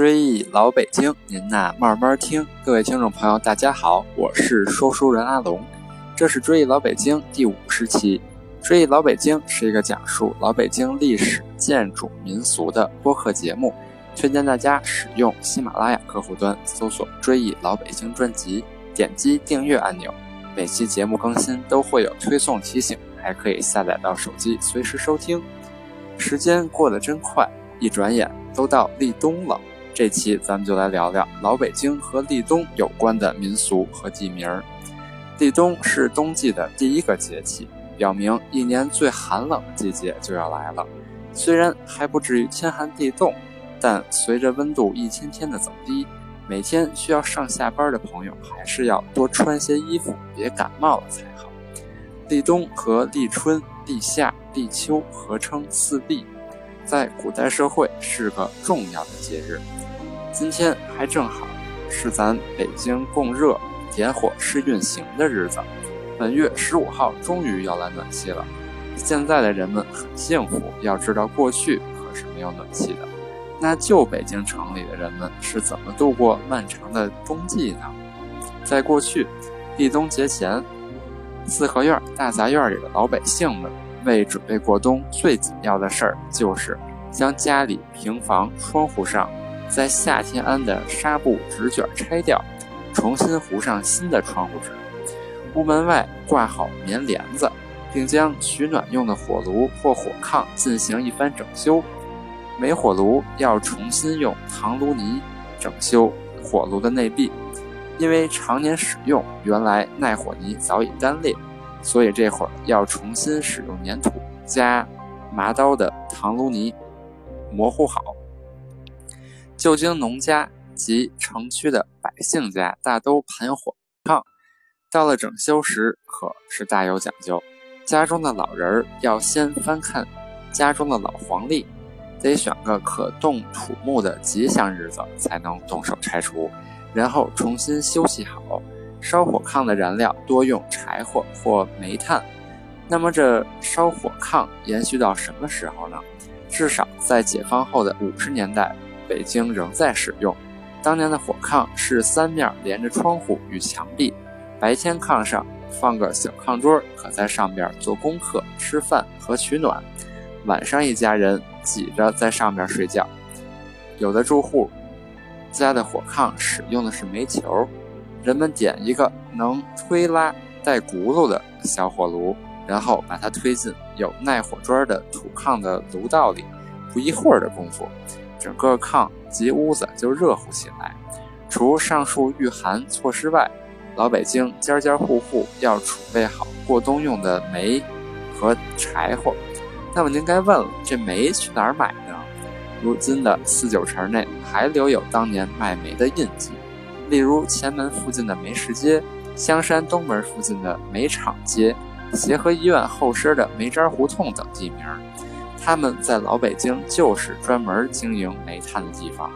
追忆老北京，您呐慢慢听。各位听众朋友，大家好，我是说书人阿龙，这是追忆老北京第五十期。追忆老北京是一个讲述老北京历史、建筑、民俗的播客节目，推荐大家使用喜马拉雅客户端搜索“追忆老北京”专辑，点击订阅按钮，每期节目更新都会有推送提醒，还可以下载到手机随时收听。时间过得真快，一转眼都到立冬了。这期咱们就来聊聊老北京和立冬有关的民俗和地名儿。立冬是冬季的第一个节气，表明一年最寒冷的季节就要来了。虽然还不至于天寒地冻，但随着温度一天天的走低，每天需要上下班的朋友还是要多穿些衣服，别感冒了才好。立冬和立春、立夏、立秋合称四立，在古代社会是个重要的节日。今天还正好是咱北京供热、点火试运行的日子。本月十五号终于要来暖气了。现在的人们很幸福，要知道过去可是没有暖气的。那旧北京城里的人们是怎么度过漫长的冬季呢？在过去，立冬节前，四合院、大杂院里的老百姓们为准备过冬，最紧要的事儿就是将家里平房窗户上。在夏天安的纱布纸卷拆掉，重新糊上新的窗户纸。屋门外挂好棉帘子，并将取暖用的火炉或火炕进行一番整修。煤火炉要重新用糖炉泥整修火炉的内壁，因为常年使用，原来耐火泥早已干裂，所以这会儿要重新使用粘土加麻刀的糖炉泥模糊好。旧京农家及城区的百姓家大都盘火炕，到了整修时可是大有讲究。家中的老人要先翻看家中的老黄历，得选个可动土木的吉祥日子才能动手拆除，然后重新修葺好。烧火炕的燃料多用柴火或煤炭。那么这烧火炕延续到什么时候呢？至少在解放后的五十年代。北京仍在使用。当年的火炕是三面连着窗户与墙壁，白天炕上放个小炕桌，可在上边做功课、吃饭和取暖；晚上一家人挤着在上面睡觉。有的住户家的火炕使用的是煤球，人们点一个能推拉带轱辘的小火炉，然后把它推进有耐火砖的土炕的炉道里，不一会儿的功夫。整个炕及屋子就热乎起来。除上述御寒措施外，老北京家家户户要储备好过冬用的煤和柴火。那么您该问了，这煤去哪儿买呢？如今的四九城内还留有当年卖煤的印记，例如前门附近的煤市街、香山东门附近的煤厂街、协和医院后身的煤渣胡同等地名。他们在老北京就是专门经营煤炭的地方。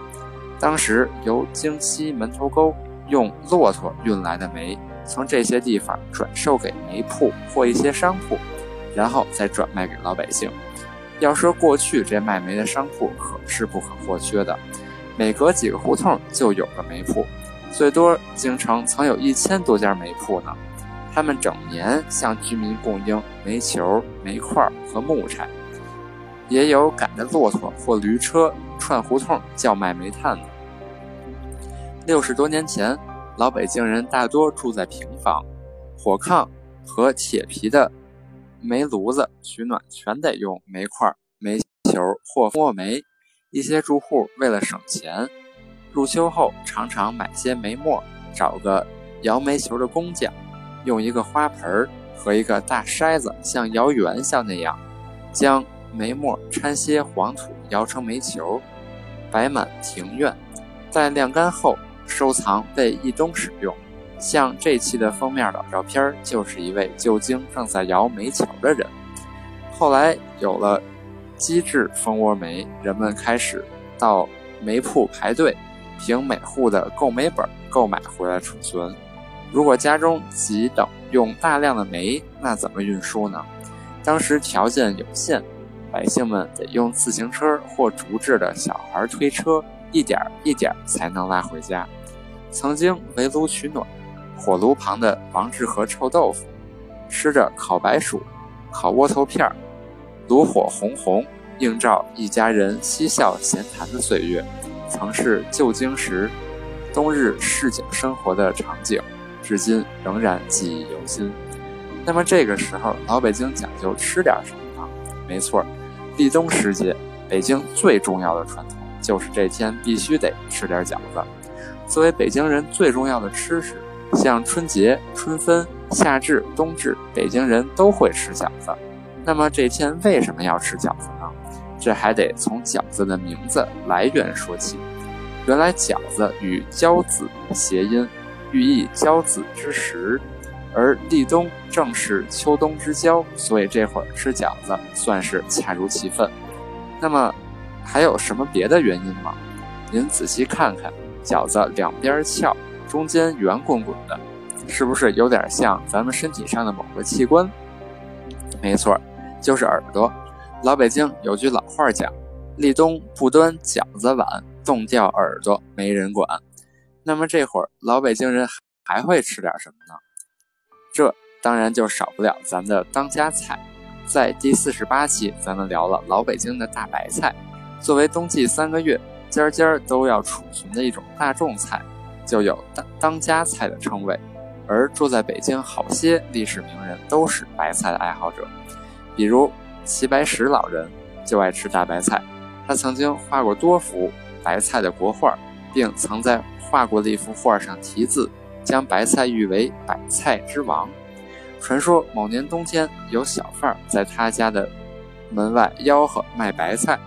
当时由京西门头沟用骆驼运来的煤，从这些地方转售给煤铺或一些商铺，然后再转卖给老百姓。要说过去这卖煤的商铺可是不可或缺的，每隔几个胡同就有个煤铺，最多京城曾有一千多家煤铺呢。他们整年向居民供应煤球、煤块和木柴。也有赶着骆驼或驴车串胡同叫卖煤炭的。六十多年前，老北京人大多住在平房，火炕和铁皮的煤炉子取暖全得用煤块、煤球或磨煤。一些住户为了省钱，入秋后常常买些煤末，找个摇煤球的工匠，用一个花盆和一个大筛子，像摇元宵那样，将。煤末掺些黄土，摇成煤球，摆满庭院，待晾干后收藏备一冬使用。像这期的封面老照片，就是一位旧京正在摇煤球的人。后来有了机制蜂窝煤，人们开始到煤铺排队，凭每户的购煤本购买回来储存。如果家中急等用大量的煤，那怎么运输呢？当时条件有限。百姓们得用自行车或竹制的小孩推车，一点一点才能拉回家。曾经围炉取暖，火炉旁的王致和臭豆腐，吃着烤白薯、烤窝头片儿，炉火红红，映照一家人嬉笑闲谈的岁月，曾是旧京时冬日市井生活的场景，至今仍然记忆犹新。那么这个时候，老北京讲究吃点什么呢？没错，立冬时节，北京最重要的传统就是这天必须得吃点饺子。作为北京人最重要的吃食，像春节、春分、夏至、冬至，北京人都会吃饺子。那么这天为什么要吃饺子呢？这还得从饺子的名字来源说起。原来饺子与交子谐音，寓意交子之时，而立冬正是秋冬之交，所以这会儿吃饺子算是恰如其分。那么还有什么别的原因吗？您仔细看看。饺子两边翘，中间圆滚滚的，是不是有点像咱们身体上的某个器官？没错，就是耳朵。老北京有句老话讲：“立冬不端饺子碗，冻掉耳朵没人管。”那么这会儿老北京人还会吃点什么呢？这当然就少不了咱们的当家菜。在第四十八期，咱们聊了老北京的大白菜，作为冬季三个月。家家都要储存的一种大众菜，就有当当家菜的称谓。而住在北京好些历史名人都是白菜的爱好者，比如齐白石老人就爱吃大白菜。他曾经画过多幅白菜的国画，并曾在画过的一幅画上题字，将白菜誉为“百菜之王”。传说某年冬天，有小贩在他家的门外吆喝卖白菜。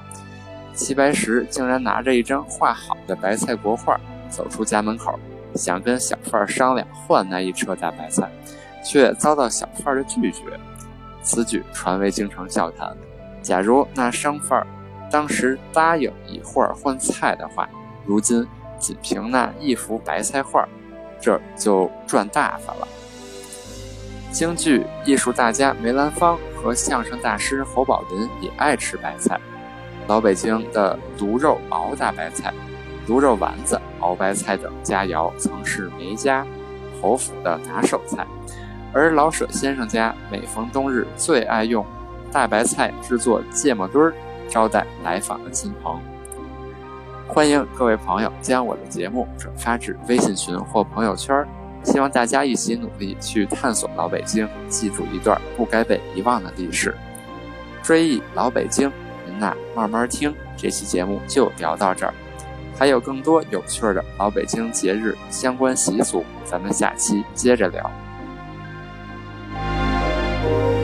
齐白石竟然拿着一张画好的白菜国画走出家门口，想跟小贩商量换那一车大白菜，却遭到小贩的拒绝。此举传为京城笑谈。假如那商贩当时答应以画换菜的话，如今仅凭那一幅白菜画，这就赚大发了。京剧艺术大家梅兰芳和相声大师侯宝林也爱吃白菜。老北京的卤肉熬大白菜、卤肉丸子熬白菜等佳肴，曾是梅家侯府的拿手菜。而老舍先生家每逢冬日，最爱用大白菜制作芥末墩儿，招待来访的亲朋。欢迎各位朋友将我的节目转发至微信群或朋友圈，希望大家一起努力去探索老北京，记住一段不该被遗忘的历史，追忆老北京。您呐慢慢听，这期节目就聊到这儿，还有更多有趣的老北京节日相关习俗，咱们下期接着聊。